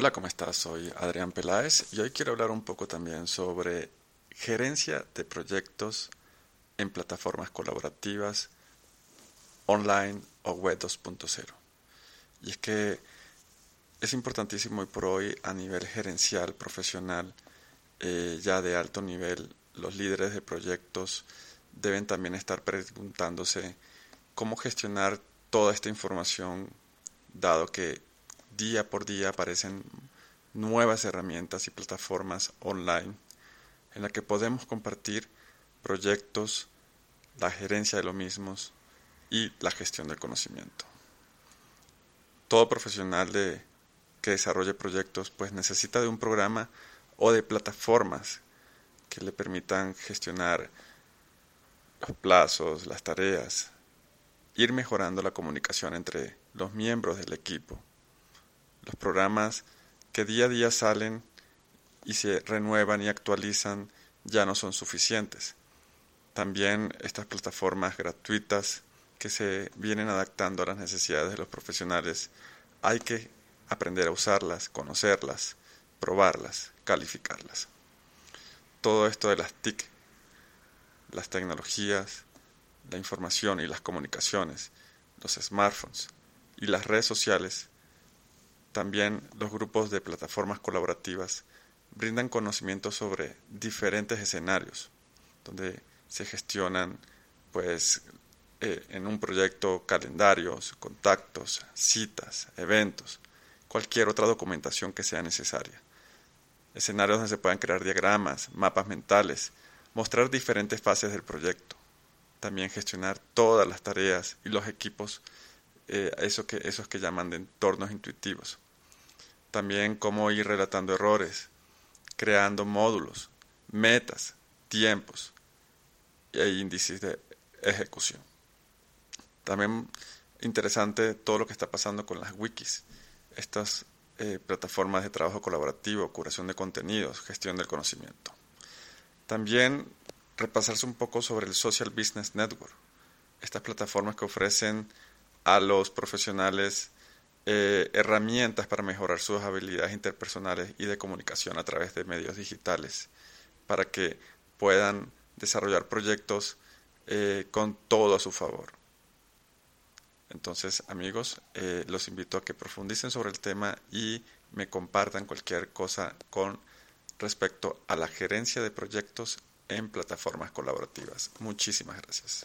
Hola, ¿cómo estás? Soy Adrián Peláez y hoy quiero hablar un poco también sobre gerencia de proyectos en plataformas colaborativas online o web 2.0. Y es que es importantísimo hoy por hoy a nivel gerencial, profesional, eh, ya de alto nivel, los líderes de proyectos deben también estar preguntándose cómo gestionar toda esta información, dado que día por día aparecen nuevas herramientas y plataformas online en las que podemos compartir proyectos, la gerencia de los mismos y la gestión del conocimiento. Todo profesional que desarrolle proyectos pues necesita de un programa o de plataformas que le permitan gestionar los plazos, las tareas, ir mejorando la comunicación entre los miembros del equipo los programas que día a día salen y se renuevan y actualizan ya no son suficientes. También estas plataformas gratuitas que se vienen adaptando a las necesidades de los profesionales, hay que aprender a usarlas, conocerlas, probarlas, calificarlas. Todo esto de las TIC, las tecnologías, la información y las comunicaciones, los smartphones y las redes sociales también los grupos de plataformas colaborativas brindan conocimiento sobre diferentes escenarios, donde se gestionan pues eh, en un proyecto calendarios, contactos, citas, eventos, cualquier otra documentación que sea necesaria. Escenarios donde se puedan crear diagramas, mapas mentales, mostrar diferentes fases del proyecto. También gestionar todas las tareas y los equipos eh, eso que, esos que llaman de entornos intuitivos. También cómo ir relatando errores, creando módulos, metas, tiempos e índices de ejecución. También interesante todo lo que está pasando con las wikis, estas eh, plataformas de trabajo colaborativo, curación de contenidos, gestión del conocimiento. También repasarse un poco sobre el Social Business Network, estas plataformas que ofrecen a los profesionales eh, herramientas para mejorar sus habilidades interpersonales y de comunicación a través de medios digitales, para que puedan desarrollar proyectos eh, con todo a su favor. Entonces, amigos, eh, los invito a que profundicen sobre el tema y me compartan cualquier cosa con respecto a la gerencia de proyectos en plataformas colaborativas. Muchísimas gracias.